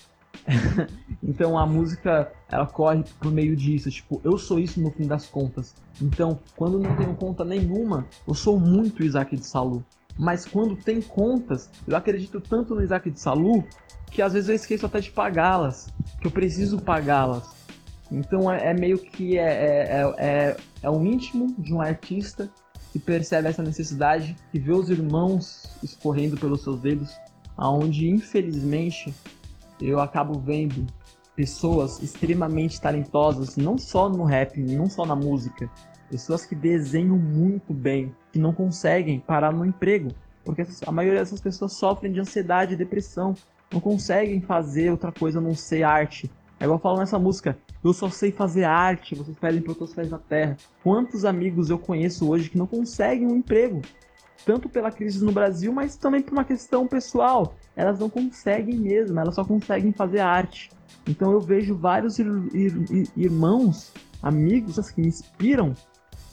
Speaker 3: então a música ela corre por meio disso, tipo, eu sou isso no fim das contas. Então, quando não tenho conta nenhuma, eu sou muito Isaac de Salu. Mas quando tem contas, eu acredito tanto no Isaac de Salu que às vezes eu esqueço até de pagá-las, que eu preciso pagá-las. Então é, é meio que é, é, é, é o íntimo de um artista que percebe essa necessidade, que vê os irmãos escorrendo pelos seus dedos, aonde infelizmente eu acabo vendo pessoas extremamente talentosas, não só no rap, não só na música, pessoas que desenham muito bem, que não conseguem parar no emprego, porque a maioria dessas pessoas sofrem de ansiedade e depressão, não conseguem fazer outra coisa a não ser arte. É igual eu falo nessa música, eu só sei fazer arte, vocês pedem para outros pés da terra. Quantos amigos eu conheço hoje que não conseguem um emprego? Tanto pela crise no Brasil, mas também por uma questão pessoal. Elas não conseguem mesmo, elas só conseguem fazer arte. Então eu vejo vários ir ir irmãos, amigos que me inspiram,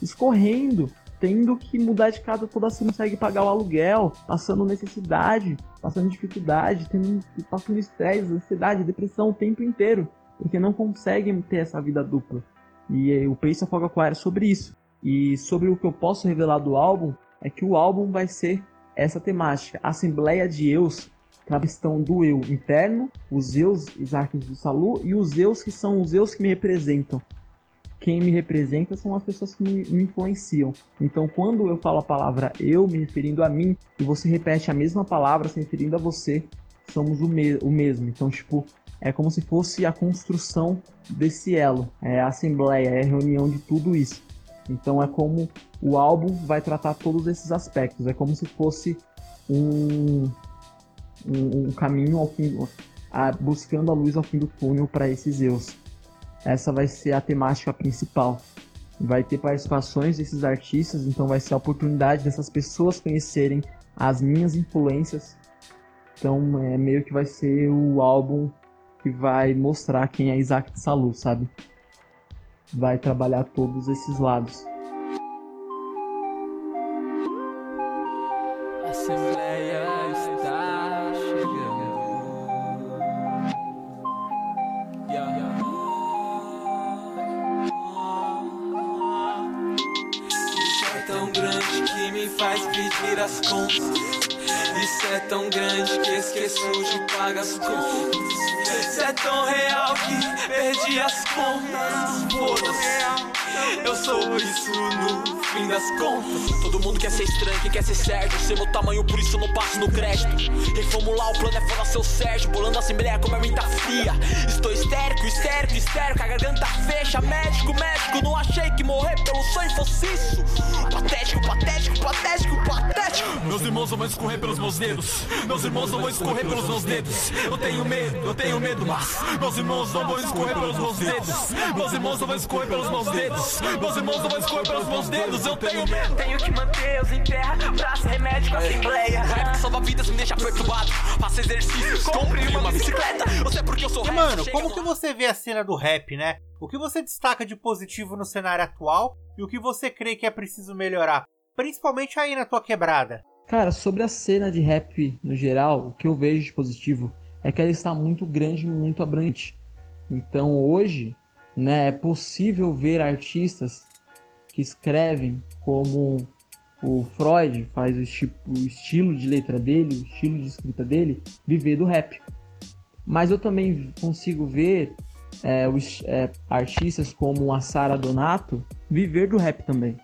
Speaker 3: escorrendo, tendo que mudar de casa toda não consegue pagar o aluguel, passando necessidade, passando dificuldade, tendo, passando estresse, ansiedade, depressão o tempo inteiro, porque não conseguem ter essa vida dupla. E eh, o Pace Afoga Aquário é sobre isso. E sobre o que eu posso revelar do álbum, é que o álbum vai ser essa temática, Assembleia de Eus, a questão do eu interno, os eus, Isaac do Salu, e os eus que são os eus que me representam, quem me representa são as pessoas que me, me, influenciam. Então, quando eu falo a palavra eu, me referindo a mim, e você repete a mesma palavra se referindo a você, somos o, me o mesmo. Então, tipo, é como se fosse a construção desse elo, é a assembleia, é a reunião de tudo isso. Então, é como o álbum vai tratar todos esses aspectos. É como se fosse um, um, um caminho ao fim, a, buscando a luz ao fim do túnel para esses eus essa vai ser a temática principal. Vai ter participações desses artistas, então vai ser a oportunidade dessas pessoas conhecerem as minhas influências. Então é meio que vai ser o álbum que vai mostrar quem é Isaac de Salu, sabe? Vai trabalhar todos esses lados.
Speaker 4: Isso é tão grande que esqueço de pagar as contas. Isso é tão real que perdi as contas. Foda-se, eu sou isso no fim das contas. Todo mundo quer ser estranho, quem quer ser certo. Sei meu tamanho, por isso não passo no crédito. Reformular o plano é fora seu Sérgio. Bolando a assembleia como a minha tá fria. Estou histérico, histérico, histérico. A garganta fecha. Médico, médico, não achei que morrer pelo sonho fosse isso. Patético, patético, patético, patético. Meus irmãos vão escorrer pelos meus dedos. Meus irmãos não vão escorrer pelos meus dedos. Eu tenho medo, eu tenho medo, mas meus irmãos não vão escorrer pelos meus dedos. Meus irmãos não vão escorrer pelos meus dedos. Meus irmãos não vão escorrer pelos meus dedos. Eu tenho medo. Tenho que manter os em terra, braço, remédio com assembleia. Rap que salva vidas me deixa perturbado. Faça exercícios, compre uma bicicleta. Você é porque eu sou rap.
Speaker 2: Mano, como que você vê a cena do rap, né? O que você destaca de positivo no cenário atual e o que você crê que é preciso melhorar? Principalmente aí na tua quebrada.
Speaker 3: Cara, sobre a cena de rap no geral, o que eu vejo de positivo é que ela está muito grande e muito abrangente. Então hoje, né, é possível ver artistas que escrevem como o Freud faz o, tipo, o estilo de letra dele, o estilo de escrita dele, viver do rap. Mas eu também consigo ver é, os, é, artistas como a Sara Donato viver do rap também.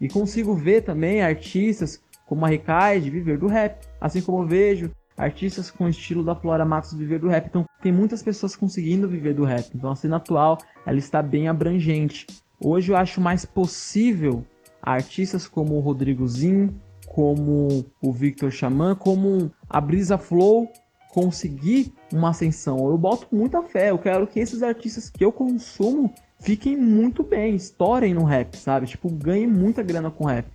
Speaker 3: E consigo ver também artistas como a Recaide viver do rap, assim como vejo artistas com o estilo da Flora Matos viver do rap. Então, tem muitas pessoas conseguindo viver do rap. Então, a cena atual, ela está bem abrangente. Hoje eu acho mais possível artistas como o Rodrigo Zin, como o Victor Xamã, como a Brisa Flow conseguir uma ascensão. Eu boto muita fé, eu quero que esses artistas que eu consumo fiquem muito bem, estourem no rap, sabe? Tipo, ganhem muita grana com rap.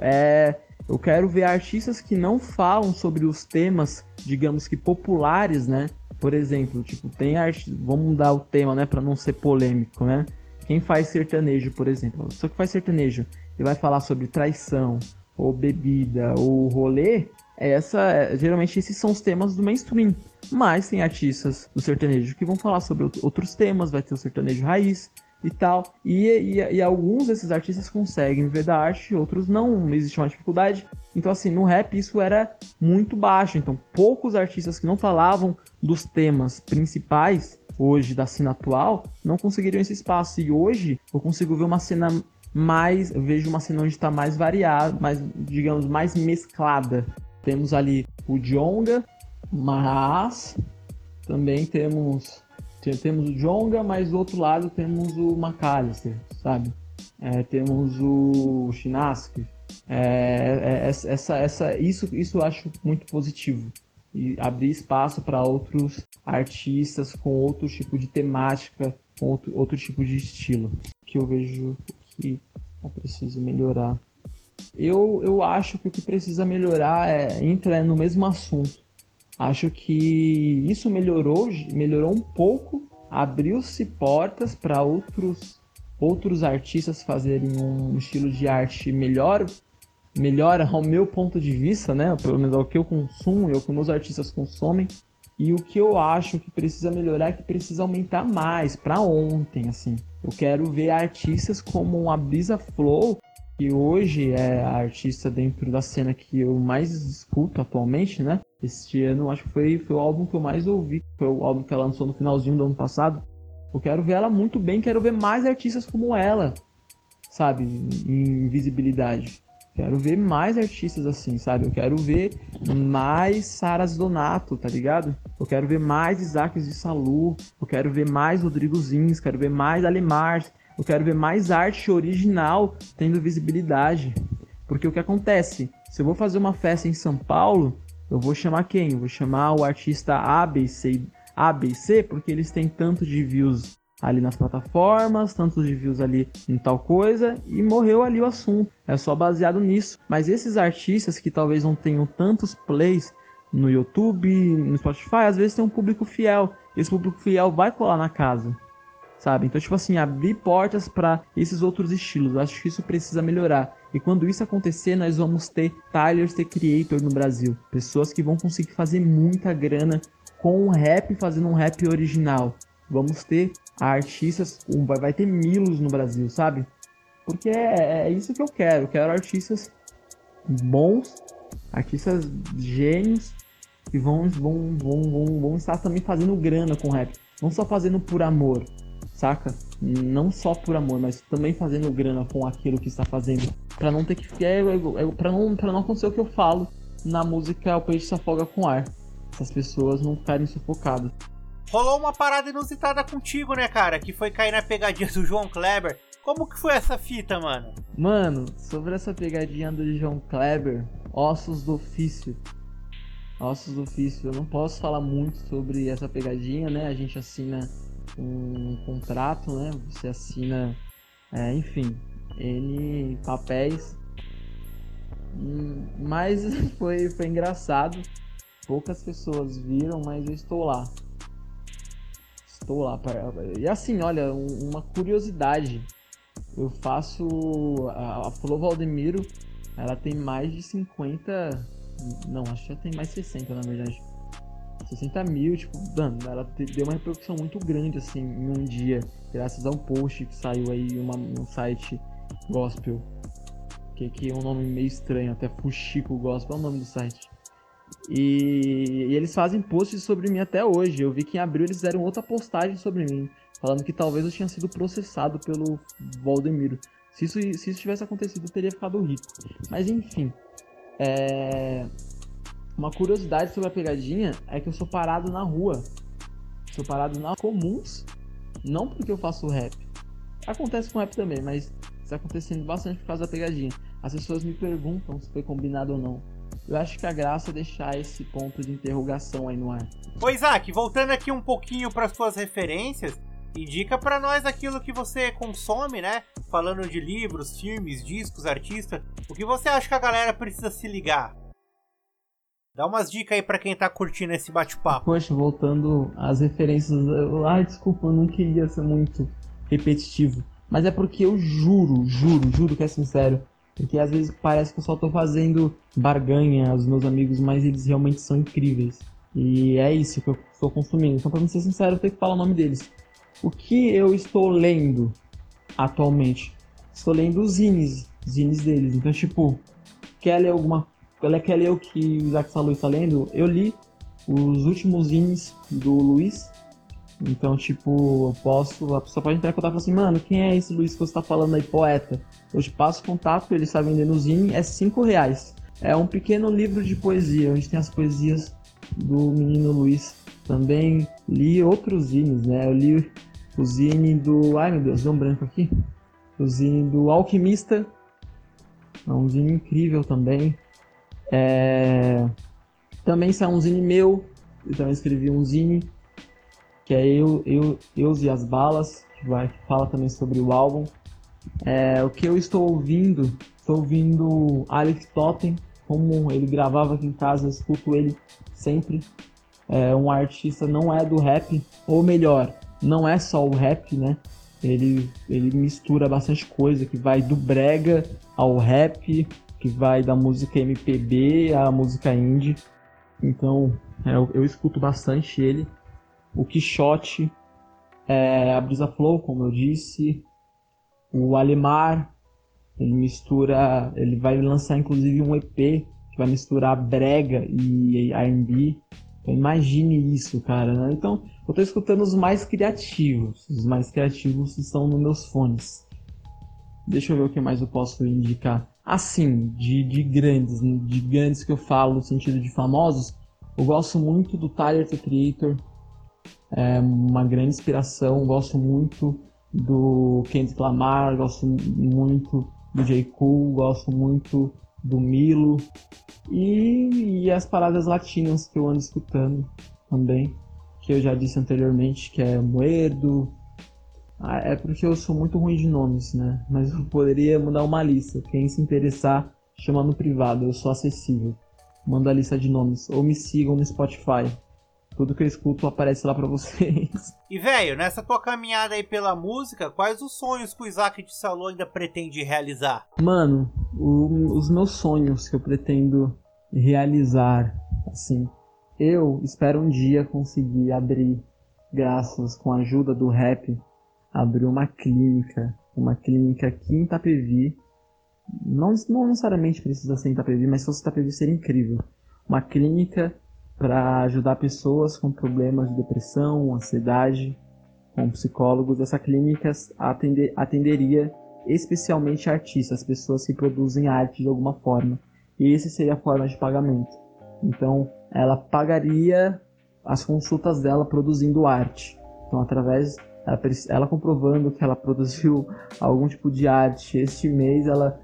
Speaker 3: É, eu quero ver artistas que não falam sobre os temas, digamos que populares, né? Por exemplo, tipo, tem arte, vamos mudar o tema, né, para não ser polêmico, né? Quem faz sertanejo, por exemplo, só que faz sertanejo, ele vai falar sobre traição, ou bebida, ou rolê, essa, geralmente esses são os temas do mainstream. Mas tem artistas do sertanejo que vão falar sobre outros temas, vai ter o sertanejo raiz e tal. E, e, e alguns desses artistas conseguem viver da arte, outros não, existe uma dificuldade. Então, assim, no rap isso era muito baixo. Então, poucos artistas que não falavam dos temas principais hoje da cena atual não conseguiriam esse espaço. E hoje eu consigo ver uma cena mais. Vejo uma cena onde está mais variada, mais, digamos, mais mesclada. Temos ali o Jonga, mas também temos temos o Jonga, mas do outro lado temos o McAllister, sabe? É, temos o Chinaski. É, é, essa, essa, isso, isso eu acho muito positivo. E abrir espaço para outros artistas com outro tipo de temática, com outro, outro tipo de estilo. Que eu vejo que é preciso melhorar. Eu, eu acho que o que precisa melhorar é entra no mesmo assunto. Acho que isso melhorou, melhorou um pouco, abriu-se portas para outros outros artistas fazerem um estilo de arte melhor, melhor ao meu ponto de vista, né? Pelo menos ao que eu consumo e ao que meus artistas consomem. E o que eu acho que precisa melhorar é que precisa aumentar mais para ontem, assim. Eu quero ver artistas como a Brisa Flow que hoje é a artista dentro da cena que eu mais escuto atualmente, né? Este ano acho que foi, foi o álbum que eu mais ouvi, foi o álbum que ela lançou no finalzinho do ano passado. Eu quero ver ela muito bem, quero ver mais artistas como ela, sabe? Em visibilidade. Quero ver mais artistas assim, sabe? Eu quero ver mais Saras Donato, tá ligado? Eu quero ver mais Isaques de Salu. Eu quero ver mais Rodrigo Zins. Quero ver mais Alemar. Eu quero ver mais arte original tendo visibilidade. Porque o que acontece? Se eu vou fazer uma festa em São Paulo, eu vou chamar quem? Eu vou chamar o artista ABC, ABC porque eles têm tanto de views ali nas plataformas, tantos de views ali em tal coisa, e morreu ali o assunto. É só baseado nisso. Mas esses artistas que talvez não tenham tantos plays no YouTube, no Spotify, às vezes tem um público fiel. Esse público fiel vai colar na casa sabe? Então, tipo assim, abrir portas para esses outros estilos. Eu acho que isso precisa melhorar. E quando isso acontecer, nós vamos ter Tyler The Creator no Brasil. Pessoas que vão conseguir fazer muita grana com o rap, fazendo um rap original. Vamos ter artistas, vai ter Milos no Brasil, sabe? Porque é, é isso que eu quero. Eu quero artistas bons, artistas gênios que vão, vão, vão, vão, vão estar também fazendo grana com rap. Não só fazendo por amor, saca? Não só por amor, mas também fazendo grana com aquilo que está fazendo. para não ter que. É, é, é, pra, não, pra não acontecer o que eu falo na música O Peixe se afoga com ar. Essas pessoas não ficarem sufocadas.
Speaker 2: Rolou uma parada inusitada contigo, né, cara? Que foi cair na pegadinha do João Kleber. Como que foi essa fita, mano?
Speaker 3: Mano, sobre essa pegadinha do João Kleber, ossos do ofício. Ossos do ofício. Eu não posso falar muito sobre essa pegadinha, né? A gente assina um contrato, né? Você assina, é, enfim, N papéis. Mas foi, foi engraçado. Poucas pessoas viram, mas eu estou lá. Estou lá. Para... E assim, olha, uma curiosidade. Eu faço. A, a Flor Valdemiro, ela tem mais de 50. Não, acho que já tem mais 60 na verdade 60 mil, tipo, mano, ela deu uma repercussão muito grande, assim, em um dia, graças a um post que saiu aí uma, um site gospel, que, que é um nome meio estranho, até Fuxico Gospel é o nome do site. E, e, eles fazem posts sobre mim até hoje. Eu vi que em abril eles fizeram outra postagem sobre mim, falando que talvez eu tinha sido processado pelo Valdemiro. Se isso, se isso tivesse acontecido, eu teria ficado rico. Mas enfim. É... Uma curiosidade sobre a pegadinha é que eu sou parado na rua. Sou parado na comuns. Não porque eu faço rap. Acontece com rap também, mas está acontecendo bastante por causa da pegadinha. As pessoas me perguntam se foi combinado ou não. Eu acho que a graça é deixar esse ponto de interrogação aí no ar.
Speaker 2: Ô Isaac, voltando aqui um pouquinho para suas referências, indica para nós aquilo que você consome, né? Falando de livros, filmes, discos, artistas. O que você acha que a galera precisa se ligar? Dá umas dicas aí para quem tá curtindo esse bate-papo.
Speaker 3: Poxa, voltando às referências. Ai, desculpa, eu não queria ser muito repetitivo. Mas é porque eu juro, juro, juro que é sincero. Porque às vezes parece que eu só tô fazendo barganha aos meus amigos, mas eles realmente são incríveis. E é isso que eu estou consumindo. Então, pra me ser sincero, eu tenho que falar o nome deles. O que eu estou lendo atualmente? Estou lendo os zines, zines deles. Então, tipo, quer ler alguma ler o que o Isaac Salu está lendo? Eu li os últimos zines do Luiz. Então, tipo, eu posso. A pessoa pode entrar em contato e falar assim, mano, quem é esse Luiz que você está falando aí, poeta? Eu te passo contato, ele está vendendo o zine, é 5 reais. É um pequeno livro de poesia, onde tem as poesias do menino Luiz. Também li outros zines, né? Eu li o zine do. Ai meu Deus, deu um branco aqui. O zine do Alquimista. É um zine incrível também. É... Também saiu um zine meu, eu também escrevi um zine, que é Eu, eu, eu e as Balas, que, vai, que fala também sobre o álbum. É, o que eu estou ouvindo, estou ouvindo Alex Totten, como ele gravava aqui em casa, eu escuto ele sempre. É um artista, não é do rap, ou melhor, não é só o rap, né? Ele, ele mistura bastante coisa, que vai do brega ao rap, que vai da música MPB à música indie. Então é, eu, eu escuto bastante ele. O Quixote, é, a Brisa Flow, como eu disse. O Alemar, ele mistura. Ele vai lançar inclusive um EP que vai misturar brega e R&B. Então, imagine isso, cara. Né? Então eu tô escutando os mais criativos. Os mais criativos estão nos meus fones. Deixa eu ver o que mais eu posso indicar. Assim, de, de grandes, de grandes que eu falo no sentido de famosos, eu gosto muito do Tyler the Creator, é uma grande inspiração, gosto muito do Kendrick Lamar, gosto muito do J. Cole, gosto muito do Milo. E, e as paradas latinas que eu ando escutando também, que eu já disse anteriormente, que é Moedo, ah, é porque eu sou muito ruim de nomes, né? Mas eu poderia mandar uma lista. Quem se interessar, chama no privado, eu sou acessível. Manda a lista de nomes. Ou me sigam no Spotify. Tudo que eu escuto aparece lá pra vocês.
Speaker 2: E velho, nessa tua caminhada aí pela música, quais os sonhos que o Isaac de Salô ainda pretende realizar?
Speaker 3: Mano, o, os meus sonhos que eu pretendo realizar, assim, eu espero um dia conseguir abrir, graças com a ajuda do rap, abriu uma clínica, uma clínica aqui em Itapevi. Não, não necessariamente precisa ser em Itapevi, mas se fosse Itapevi seria incrível. Uma clínica para ajudar pessoas com problemas de depressão, ansiedade, com psicólogos. Essa clínica atender, atenderia especialmente artistas, pessoas que produzem arte de alguma forma. E esse seria a forma de pagamento. Então, ela pagaria as consultas dela produzindo arte. Então, através ela, ela comprovando que ela produziu algum tipo de arte este mês, ela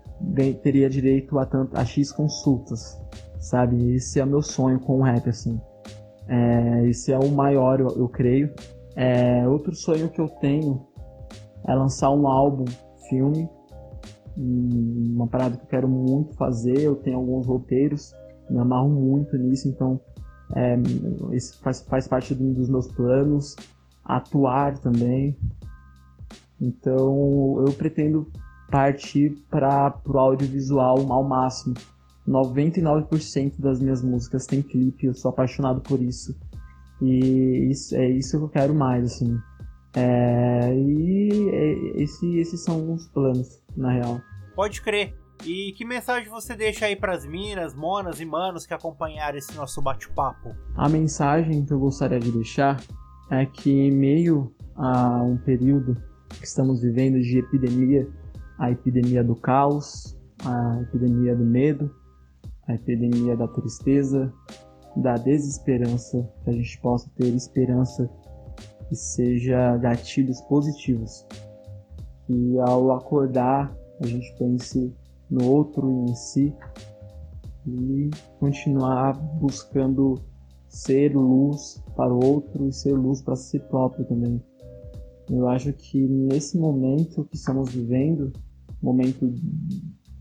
Speaker 3: teria direito a, tanto, a X consultas, sabe? Esse é o meu sonho com o rap, assim. É, esse é o maior, eu, eu creio. É, outro sonho que eu tenho é lançar um álbum, filme, uma parada que eu quero muito fazer. Eu tenho alguns roteiros, me amarro muito nisso, então é, isso faz, faz parte dos meus planos atuar também. Então eu pretendo partir para o audiovisual ao máximo. 99% das minhas músicas tem clipe, eu sou apaixonado por isso. E isso, é isso que eu quero mais, assim. É, e é, esse, esses são os planos, na real.
Speaker 2: Pode crer. E que mensagem você deixa aí para as minas, monas e manos que acompanharam esse nosso bate-papo?
Speaker 3: A mensagem que eu gostaria de deixar é que em meio a um período que estamos vivendo de epidemia, a epidemia do caos, a epidemia do medo, a epidemia da tristeza, da desesperança, que a gente possa ter esperança que seja gatilhos positivos. Que ao acordar a gente pense no outro e em si e continuar buscando ser luz para o outro e ser luz para si próprio também. Eu acho que nesse momento que estamos vivendo, momento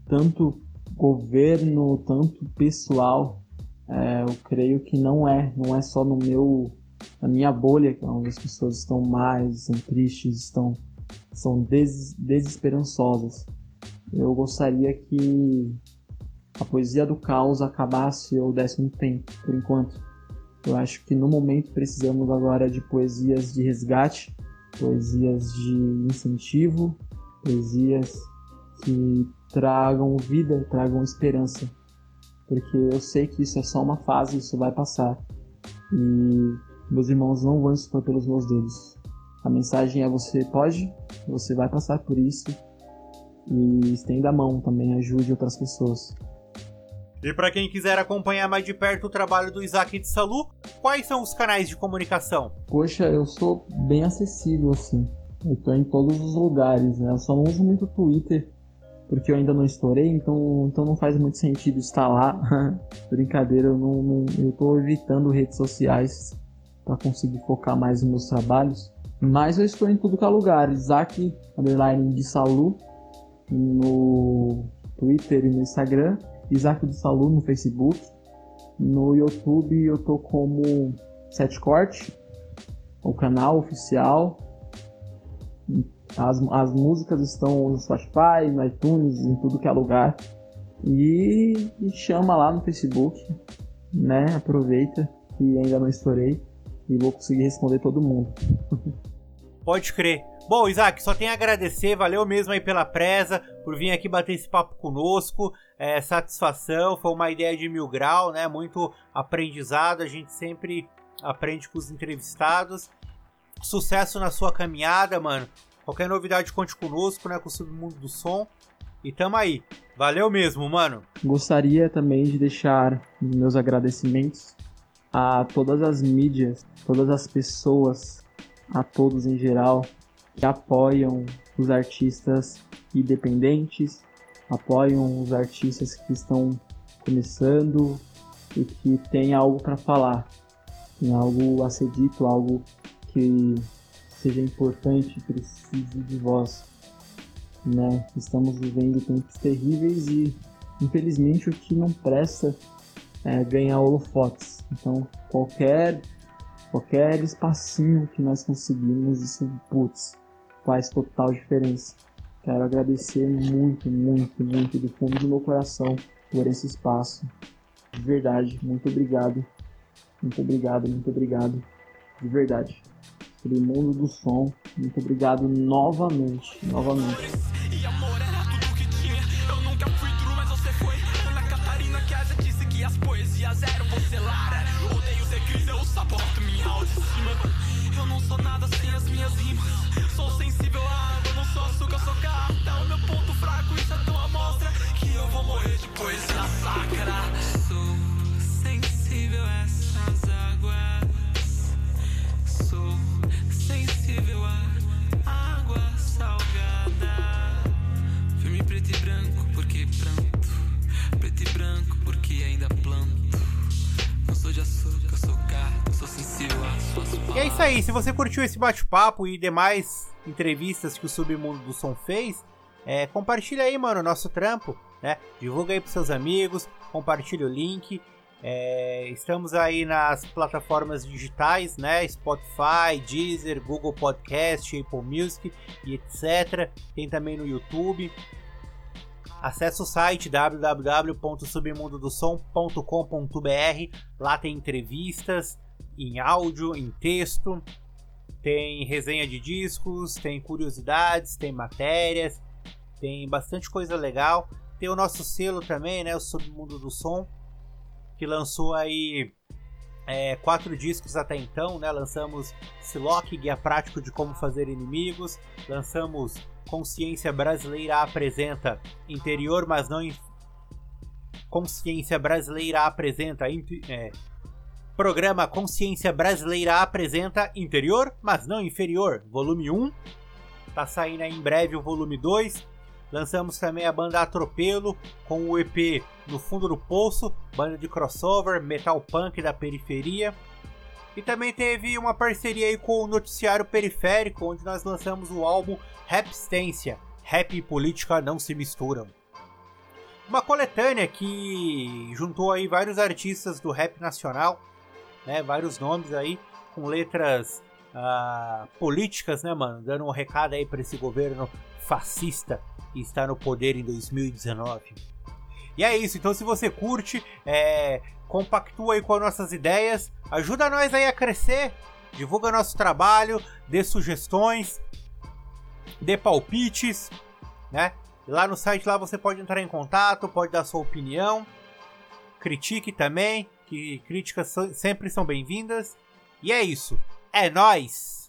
Speaker 3: tanto governo, tanto pessoal, é, eu creio que não é, não é só no meu, na minha bolha é onde as pessoas estão mais, estão tristes, estão, são des, desesperançosas. Eu gostaria que a poesia do caos acabasse ou desse um tempo, por enquanto. Eu acho que no momento precisamos agora de poesias de resgate, poesias de incentivo, poesias que tragam vida, tragam esperança. Porque eu sei que isso é só uma fase, isso vai passar. E meus irmãos não vão expor pelos meus dedos. A mensagem é: você pode, você vai passar por isso. E estenda a mão também, ajude outras pessoas.
Speaker 2: E para quem quiser acompanhar mais de perto o trabalho do Isaac de Salu, quais são os canais de comunicação?
Speaker 3: Poxa, eu sou bem acessível assim. Eu tô em todos os lugares, né? Eu só não uso muito o Twitter, porque eu ainda não estourei, então, então não faz muito sentido estar lá. Brincadeira, eu, não, não, eu tô evitando redes sociais para conseguir focar mais nos meus trabalhos. Mas eu estou em tudo que é lugar. Isaac, underline de Salu, no Twitter e no Instagram. Isaac de Salu no Facebook. No YouTube eu tô como Sete Corte, o canal oficial. As, as músicas estão no Spotify, no iTunes, em tudo que é lugar. E, e chama lá no Facebook, né? Aproveita que ainda não estourei e vou conseguir responder todo mundo.
Speaker 2: Pode crer. Bom, Isaac, só tenho a agradecer, valeu mesmo aí pela presa, por vir aqui bater esse papo conosco. É, satisfação, foi uma ideia de mil grau, né? Muito aprendizado, a gente sempre aprende com os entrevistados. Sucesso na sua caminhada, mano. Qualquer novidade, conte conosco, né? Com o Submundo do Som. E tamo aí. Valeu mesmo, mano.
Speaker 3: Gostaria também de deixar meus agradecimentos a todas as mídias, todas as pessoas, a todos em geral que apoiam os artistas independentes, apoiam os artistas que estão começando e que têm algo para falar, tem algo a ser dito, algo que seja importante, precise de voz. Né? Estamos vivendo tempos terríveis e, infelizmente, o que não presta é ganhar holofotes. Então, qualquer qualquer espacinho que nós conseguimos, isso, putz, faz total diferença. Quero agradecer muito, muito, muito do fundo do meu coração por esse espaço. De verdade, muito obrigado. Muito obrigado, muito obrigado. De verdade pelo mundo do som. Muito obrigado novamente, novamente. E amor era tudo que tinha. Eu nunca fui mas você foi. Ana Catarina que asa disse que as poesias eram você. Odeio eu saboto minha. Eu não sou nada sem as minhas rimas. Sou sensível
Speaker 2: E é isso aí, se você curtiu esse bate-papo e demais entrevistas que o Submundo do Som fez, é, compartilha aí, mano, o nosso trampo, né? Divulga aí pros seus amigos, compartilha o link. É, estamos aí nas plataformas digitais, né? Spotify, Deezer, Google Podcast, Apple Music e etc. Tem também no YouTube. Acesse o site www.submundodosom.com.br. Lá tem entrevistas em áudio, em texto, tem resenha de discos, tem curiosidades, tem matérias, tem bastante coisa legal. Tem o nosso selo também, né? O Submundo do Som que lançou aí é, quatro discos até então, né? Lançamos Siloc, Guia Prático de Como Fazer Inimigos. Lançamos Consciência Brasileira Apresenta Interior, mas não... Consciência Brasileira Apresenta... É, programa Consciência Brasileira Apresenta Interior, mas não Inferior, volume 1. Tá saindo aí em breve o volume 2. Lançamos também a banda Atropelo com o EP No Fundo do Poço, banda de crossover, metal punk da periferia. E também teve uma parceria aí com o Noticiário Periférico, onde nós lançamos o álbum Rapstência, Rap e Política Não Se Misturam. Uma coletânea que juntou aí vários artistas do rap nacional, né, vários nomes aí, com letras uh, políticas, né, mano? Dando um recado aí para esse governo fascista que está no poder em 2019. E é isso, então se você curte, é, compactua aí com as nossas ideias, ajuda nós aí a crescer, divulga nosso trabalho, dê sugestões, dê palpites, né? Lá no site lá você pode entrar em contato, pode dar sua opinião, critique também, que críticas sempre são bem-vindas. E é isso, é nós.